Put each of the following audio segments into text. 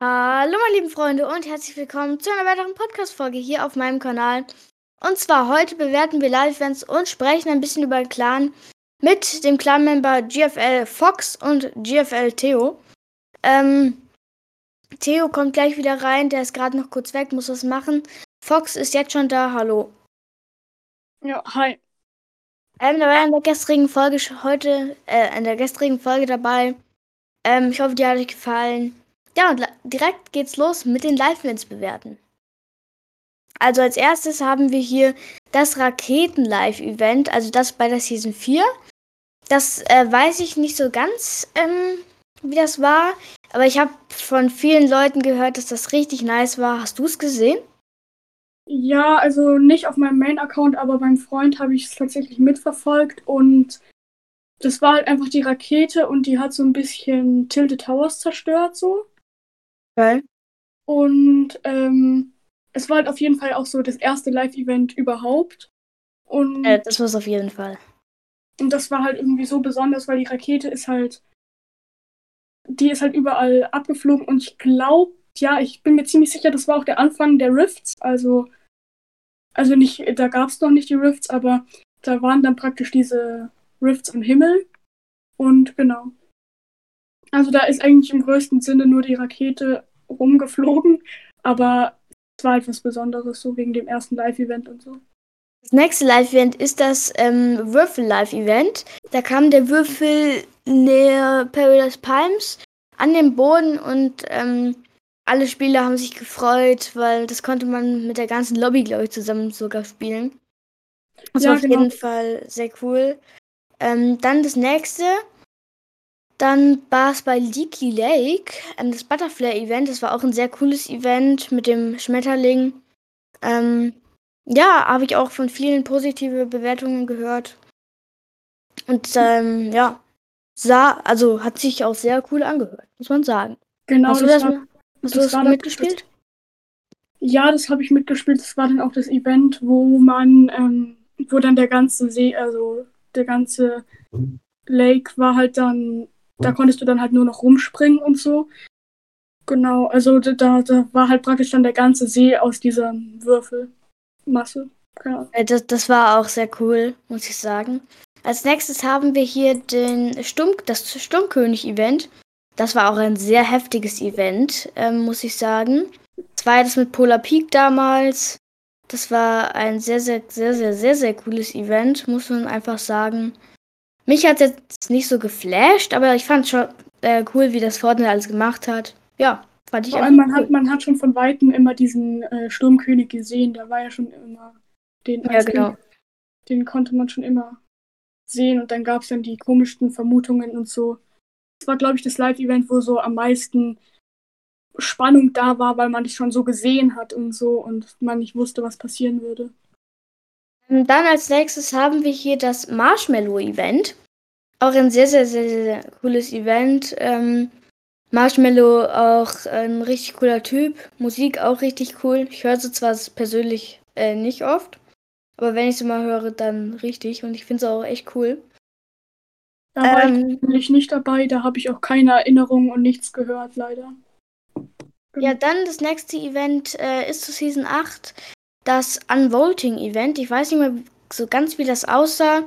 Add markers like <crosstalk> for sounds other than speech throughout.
Hallo meine lieben Freunde und herzlich willkommen zu einer weiteren Podcast-Folge hier auf meinem Kanal. Und zwar heute bewerten wir Live-Events und sprechen ein bisschen über den Clan mit dem Clan-Member GFL Fox und GFL Theo. Ähm, Theo kommt gleich wieder rein, der ist gerade noch kurz weg, muss was machen. Fox ist jetzt schon da, hallo. Ja, hi. Ähm, da war in der gestrigen Folge heute, äh, in der gestrigen Folge dabei. Ähm, ich hoffe, dir hat euch gefallen. Ja, und direkt geht's los mit den Live-Events bewerten. Also als erstes haben wir hier das Raketen-Live-Event, also das bei der Season 4. Das äh, weiß ich nicht so ganz, ähm, wie das war, aber ich habe von vielen Leuten gehört, dass das richtig nice war. Hast du es gesehen? Ja, also nicht auf meinem Main-Account, aber beim Freund habe ich es tatsächlich mitverfolgt und das war halt einfach die Rakete und die hat so ein bisschen Tilted Towers zerstört, so. Geil. Und ähm, es war halt auf jeden Fall auch so das erste Live-Event überhaupt. Und, äh, das war es auf jeden Fall. Und das war halt irgendwie so besonders, weil die Rakete ist halt. Die ist halt überall abgeflogen und ich glaube, ja, ich bin mir ziemlich sicher, das war auch der Anfang der Rifts. Also, also nicht, da gab es noch nicht die Rifts, aber da waren dann praktisch diese Rifts am Himmel. Und genau. Also da ist eigentlich im größten Sinne nur die Rakete rumgeflogen, aber es war halt was Besonderes, so wegen dem ersten Live-Event und so. Das nächste Live-Event ist das ähm, Würfel-Live-Event. Da kam der Würfel näher Paradise Palms an den Boden und ähm, alle Spieler haben sich gefreut, weil das konnte man mit der ganzen Lobby, glaube ich, zusammen sogar spielen. Das ja, war auf genau. jeden Fall sehr cool. Ähm, dann das nächste dann war es bei Leaky Lake, ähm, das Butterfly-Event. Das war auch ein sehr cooles Event mit dem Schmetterling. Ähm, ja, habe ich auch von vielen positive Bewertungen gehört. Und ähm, ja, sah, also hat sich auch sehr cool angehört, muss man sagen. Genau. Hast du das, war, hast du das, das mitgespielt? ja, das habe ich mitgespielt. Das war dann auch das Event, wo man, ähm, wo dann der ganze See, also der ganze Lake war halt dann da konntest du dann halt nur noch rumspringen und so. Genau, also da, da war halt praktisch dann der ganze See aus dieser Würfelmasse. Genau. Das, das war auch sehr cool, muss ich sagen. Als nächstes haben wir hier den Sturm, das Sturmkönig-Event. Das war auch ein sehr heftiges Event, ähm, muss ich sagen. Das war das mit Polar Peak damals. Das war ein sehr, sehr, sehr, sehr, sehr, sehr cooles Event, muss man einfach sagen. Mich hat jetzt nicht so geflasht, aber ich fand schon äh, cool, wie das Fortnite alles gemacht hat. Ja, fand ich Vor allem, man, cool. hat, man hat schon von Weitem immer diesen äh, Sturmkönig gesehen. Der war ja schon immer den. Ja, genau. Den, den konnte man schon immer sehen und dann gab es dann die komischsten Vermutungen und so. Das war, glaube ich, das Live-Event, wo so am meisten Spannung da war, weil man es schon so gesehen hat und so und man nicht wusste, was passieren würde. Dann als nächstes haben wir hier das Marshmallow-Event. Auch ein sehr, sehr, sehr, sehr cooles Event. Ähm, Marshmallow auch ein richtig cooler Typ. Musik auch richtig cool. Ich höre sie zwar persönlich äh, nicht oft, aber wenn ich sie mal höre, dann richtig. Und ich finde es auch echt cool. Da war ähm, ich nicht dabei, da habe ich auch keine Erinnerung und nichts gehört, leider. Ja, dann das nächste Event äh, ist zu Season 8 das Unvoting-Event. Ich weiß nicht mehr so ganz, wie das aussah.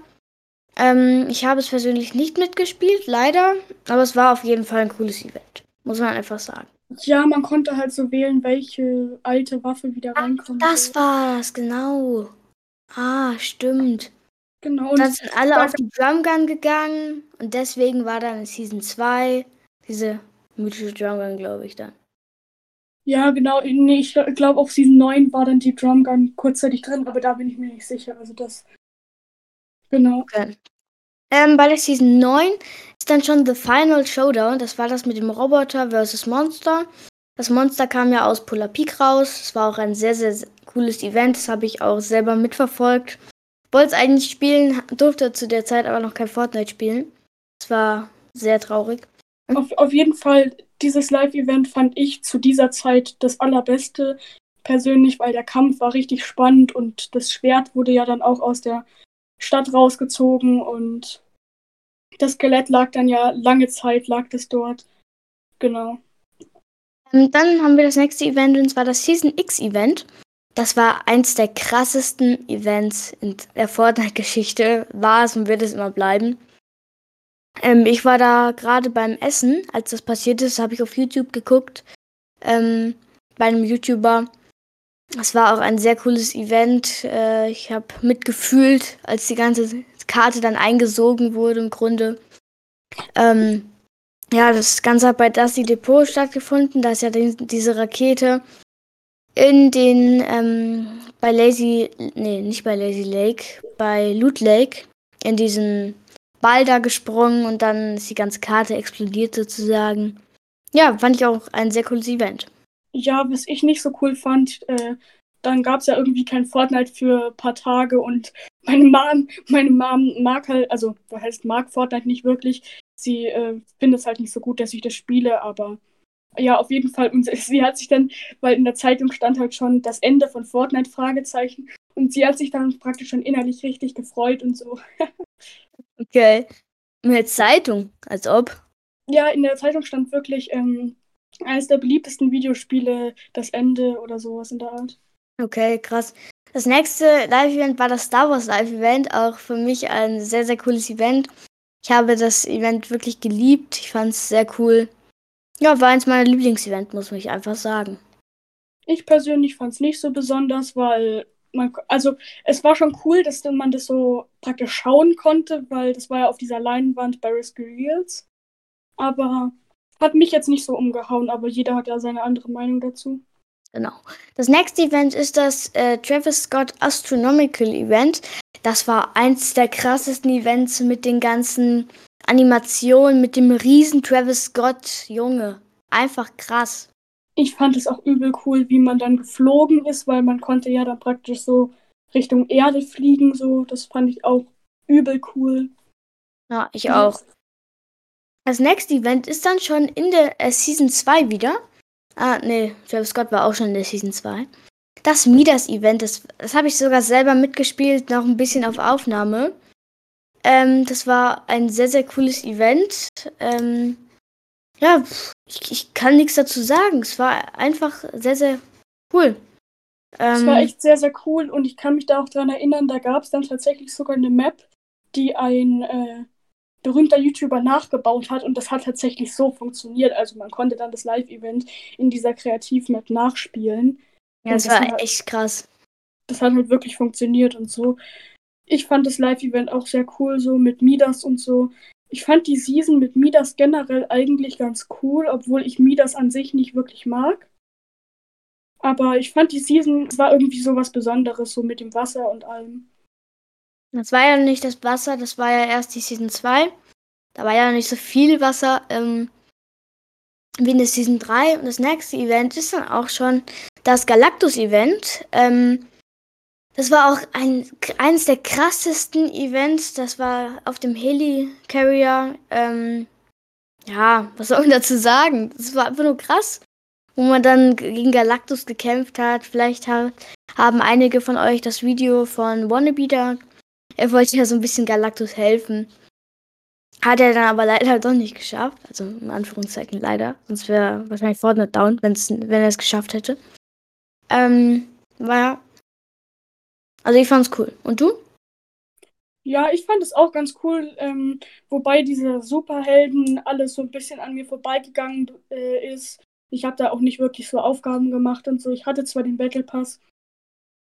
Ähm, ich habe es persönlich nicht mitgespielt, leider. Aber es war auf jeden Fall ein cooles Event. Muss man einfach sagen. Ja, man konnte halt so wählen, welche alte Waffe wieder reinkommt. Das war's, genau. Ah, stimmt. Genau. Und dann sind alle auf die Drumgun gegangen und deswegen war dann in Season 2 diese mythische Drumgun, glaube ich, dann. Ja, genau. Nee, ich glaube, auf Season 9 war dann die Drumgun kurzzeitig drin, aber da bin ich mir nicht sicher. Also das. Genau. Okay. Ähm, bei der Season 9 ist dann schon The Final Showdown. Das war das mit dem Roboter versus Monster. Das Monster kam ja aus Polar Peak raus. Es war auch ein sehr, sehr, sehr cooles Event. Das habe ich auch selber mitverfolgt. Wollte es eigentlich spielen, durfte zu der Zeit aber noch kein Fortnite spielen. Es war sehr traurig. Auf, auf jeden Fall dieses Live-Event fand ich zu dieser Zeit das allerbeste persönlich, weil der Kampf war richtig spannend und das Schwert wurde ja dann auch aus der Stadt rausgezogen und das Skelett lag dann ja lange Zeit, lag das dort. Genau. Ähm, dann haben wir das nächste Event und zwar das Season X Event. Das war eins der krassesten Events in der Fortnite-Geschichte. War es und wird es immer bleiben. Ähm, ich war da gerade beim Essen, als das passiert ist, habe ich auf YouTube geguckt. Ähm, bei einem YouTuber. Es war auch ein sehr cooles Event. Äh, ich habe mitgefühlt, als die ganze Karte dann eingesogen wurde im Grunde. Ähm, ja, das Ganze hat bei Dusty Depot stattgefunden. Da ist ja die, diese Rakete in den, ähm, bei Lazy, nee, nicht bei Lazy Lake, bei Loot Lake, in diesen Ball da gesprungen und dann ist die ganze Karte explodiert sozusagen. Ja, fand ich auch ein sehr cooles Event. Ja, was ich nicht so cool fand, äh, dann gab es ja irgendwie kein Fortnite für ein paar Tage und meine Mom, meine Mom mag halt, also was heißt mag Fortnite nicht wirklich. Sie äh, findet es halt nicht so gut, dass ich das spiele, aber ja, auf jeden Fall. Und <laughs> sie hat sich dann, weil in der Zeitung stand halt schon das Ende von Fortnite Fragezeichen und sie hat sich dann praktisch schon innerlich richtig gefreut und so. <laughs> okay. In der Zeitung, als ob. Ja, in der Zeitung stand wirklich ähm, eines der beliebtesten Videospiele, das Ende oder sowas in der Art. Okay, krass. Das nächste Live-Event war das Star Wars Live-Event, auch für mich ein sehr, sehr cooles Event. Ich habe das Event wirklich geliebt. Ich fand es sehr cool. Ja, war eins meiner Lieblingsevents, muss ich einfach sagen. Ich persönlich fand es nicht so besonders, weil man, also es war schon cool, dass man das so praktisch schauen konnte, weil das war ja auf dieser Leinwand bei Risky Reels. Aber hat mich jetzt nicht so umgehauen, aber jeder hat ja seine andere Meinung dazu. Genau. Das nächste Event ist das äh, Travis Scott Astronomical Event. Das war eins der krassesten Events mit den ganzen Animationen, mit dem riesen Travis Scott. Junge, einfach krass. Ich fand es auch übel cool, wie man dann geflogen ist, weil man konnte ja dann praktisch so Richtung Erde fliegen. So, das fand ich auch übel cool. Ja, ich auch. Das nächste Event ist dann schon in der äh, Season 2 wieder. Ah, nee, Travis Scott war auch schon in der Season 2. Das Midas-Event, das, das habe ich sogar selber mitgespielt, noch ein bisschen auf Aufnahme. Ähm, das war ein sehr, sehr cooles Event. Ähm, ja, ich, ich kann nichts dazu sagen. Es war einfach sehr, sehr cool. Es war ähm, echt sehr, sehr cool und ich kann mich da auch dran erinnern, da gab es dann tatsächlich sogar eine Map, die ein äh, berühmter YouTuber nachgebaut hat und das hat tatsächlich so funktioniert. Also man konnte dann das Live-Event in dieser Kreativ-Map nachspielen. Ja, das, das war hat, echt krass. Das hat halt wirklich funktioniert und so. Ich fand das Live-Event auch sehr cool, so mit Midas und so. Ich fand die Season mit Midas generell eigentlich ganz cool, obwohl ich Midas an sich nicht wirklich mag. Aber ich fand die Season war irgendwie so was Besonderes, so mit dem Wasser und allem. Das war ja nicht das Wasser, das war ja erst die Season 2. Da war ja nicht so viel Wasser ähm, wie in der Season 3. Und das nächste Event ist dann auch schon das Galactus-Event. Ähm, das war auch ein, eines der krassesten Events. Das war auf dem Heli-Carrier. Ähm, ja, was soll man dazu sagen? Das war einfach nur krass. Wo man dann gegen Galactus gekämpft hat. Vielleicht hat, haben einige von euch das Video von Wannabe da er wollte ja so ein bisschen Galactus helfen. Hat er dann aber leider doch nicht geschafft. Also in Anführungszeichen leider. Sonst wäre wahrscheinlich Fortnite down, wenn er es geschafft hätte. Ähm, war. Also ich fand's cool. Und du? Ja, ich fand es auch ganz cool, ähm, wobei diese Superhelden alles so ein bisschen an mir vorbeigegangen äh, ist. Ich habe da auch nicht wirklich so Aufgaben gemacht und so. Ich hatte zwar den Battle Pass,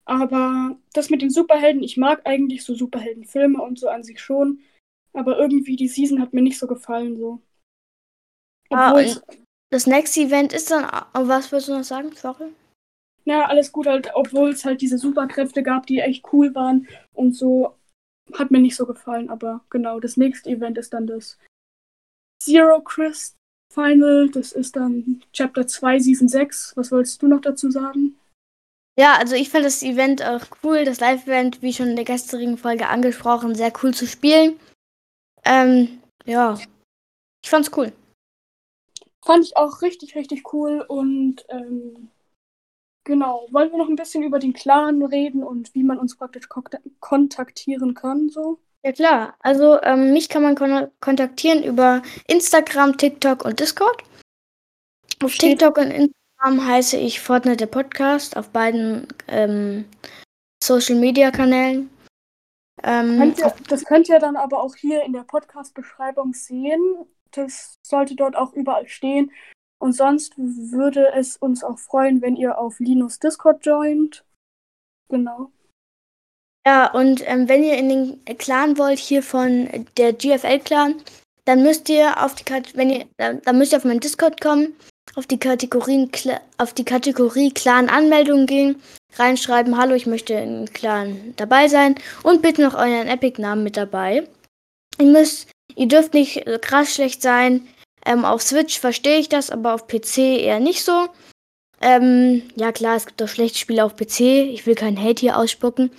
aber das mit den Superhelden, ich mag eigentlich so Superheldenfilme und so an sich schon. Aber irgendwie die Season hat mir nicht so gefallen so. Ah, Obwohl ah, das nächste Event ist dann. Was würdest du noch sagen, Sorry? Ja, alles gut halt, obwohl es halt diese Superkräfte gab, die echt cool waren und so. Hat mir nicht so gefallen, aber genau, das nächste Event ist dann das Zero Crest Final. Das ist dann Chapter 2, Season 6. Was wolltest du noch dazu sagen? Ja, also ich fand das Event auch cool, das Live-Event, wie schon in der gestrigen Folge angesprochen, sehr cool zu spielen. Ähm, ja, ich fand's cool. Fand ich auch richtig, richtig cool und ähm, genau, wollen wir noch ein bisschen über den Clan reden und wie man uns praktisch kontaktieren kann, so? Ja klar, also ähm, mich kann man kon kontaktieren über Instagram, TikTok und Discord. Auf TikTok und in Instagram heiße ich Fortnite der Podcast auf beiden ähm, Social Media Kanälen. Ähm, könnt ihr, das könnt ihr dann aber auch hier in der Podcast-Beschreibung sehen. Das sollte dort auch überall stehen. Und sonst würde es uns auch freuen, wenn ihr auf Linus Discord joint. Genau. Ja, und ähm, wenn ihr in den Clan wollt, hier von der GFL-Clan, dann müsst ihr auf die wenn ihr, dann müsst ihr auf meinen Discord kommen, auf die Kategorien, auf die Kategorie Clan-Anmeldung gehen, reinschreiben, hallo, ich möchte im Clan dabei sein und bitte noch euren Epic-Namen mit dabei. Ihr müsst, ihr dürft nicht krass schlecht sein. Ähm, auf Switch verstehe ich das, aber auf PC eher nicht so. Ähm, ja klar, es gibt auch schlechte Spiele auf PC. Ich will keinen Hate hier ausspucken.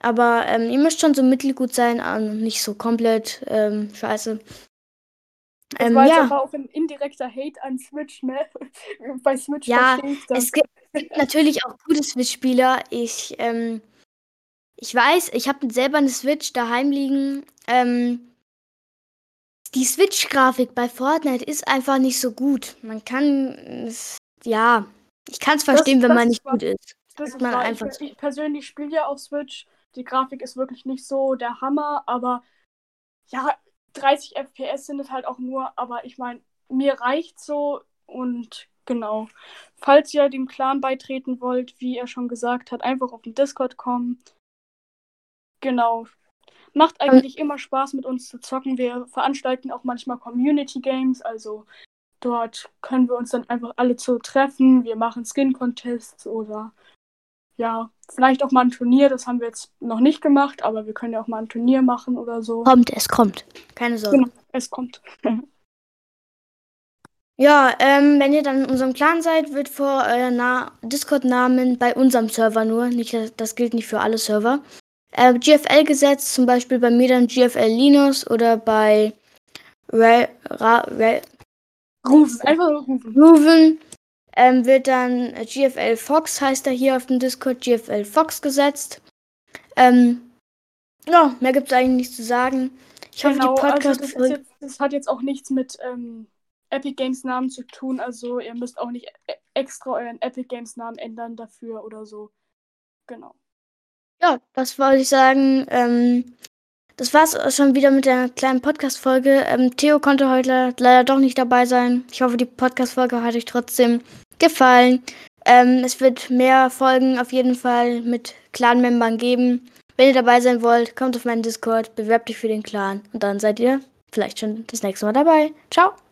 Aber ähm, ihr müsst schon so mittelgut sein und nicht so komplett ähm, scheiße. Das ähm, war ja. aber auch ein indirekter Hate an Switch, ne? <laughs> Bei Switch ja, verstehe ich das. Es gibt, <laughs> natürlich auch gute Switch-Spieler. Ich, ähm, ich weiß, ich habe selber eine Switch daheim liegen. Ähm, die Switch-Grafik bei Fortnite ist einfach nicht so gut. Man kann, ja, ich kann es verstehen, das, wenn man nicht war, gut ist. Das ist man einfach ich, ich persönlich spiele ja auf Switch die Grafik ist wirklich nicht so der Hammer, aber ja, 30 FPS sind es halt auch nur, aber ich meine, mir reicht so und genau. Falls ihr dem Clan beitreten wollt, wie er schon gesagt hat, einfach auf den Discord kommen. Genau. Macht eigentlich immer Spaß mit uns zu zocken. Wir veranstalten auch manchmal Community Games, also dort können wir uns dann einfach alle zu treffen. Wir machen Skin Contests oder ja, vielleicht auch mal ein Turnier. Das haben wir jetzt noch nicht gemacht, aber wir können ja auch mal ein Turnier machen oder so. Kommt, es kommt. Keine Sorge. Genau, es kommt. <laughs> ja, ähm, wenn ihr dann in unserem Clan seid, wird vor euer Discord-Namen bei unserem Server nur, nicht, das gilt nicht für alle Server, äh, GFL gesetzt, zum Beispiel bei mir dann GFL Linus oder bei Ra Ra Ra Rufen, einfach rufen. Rufen ähm, wird dann GFL Fox, heißt er hier auf dem Discord, GFL Fox gesetzt. Ähm, ja, mehr gibt es eigentlich nichts zu sagen. Ich genau, hoffe, die genau, Podcast also das, jetzt, das, hat jetzt auch nichts mit ähm, Epic Games Namen zu tun. Also ihr müsst auch nicht e extra euren Epic Games Namen ändern dafür oder so. Genau. Ja, das wollte ich sagen. Ähm, das war's schon wieder mit der kleinen Podcast-Folge. Ähm, Theo konnte heute leider doch nicht dabei sein. Ich hoffe, die Podcast-Folge hat euch trotzdem gefallen. Ähm, es wird mehr Folgen auf jeden Fall mit Clan-Membern geben. Wenn ihr dabei sein wollt, kommt auf meinen Discord, bewerbt euch für den Clan und dann seid ihr vielleicht schon das nächste Mal dabei. Ciao!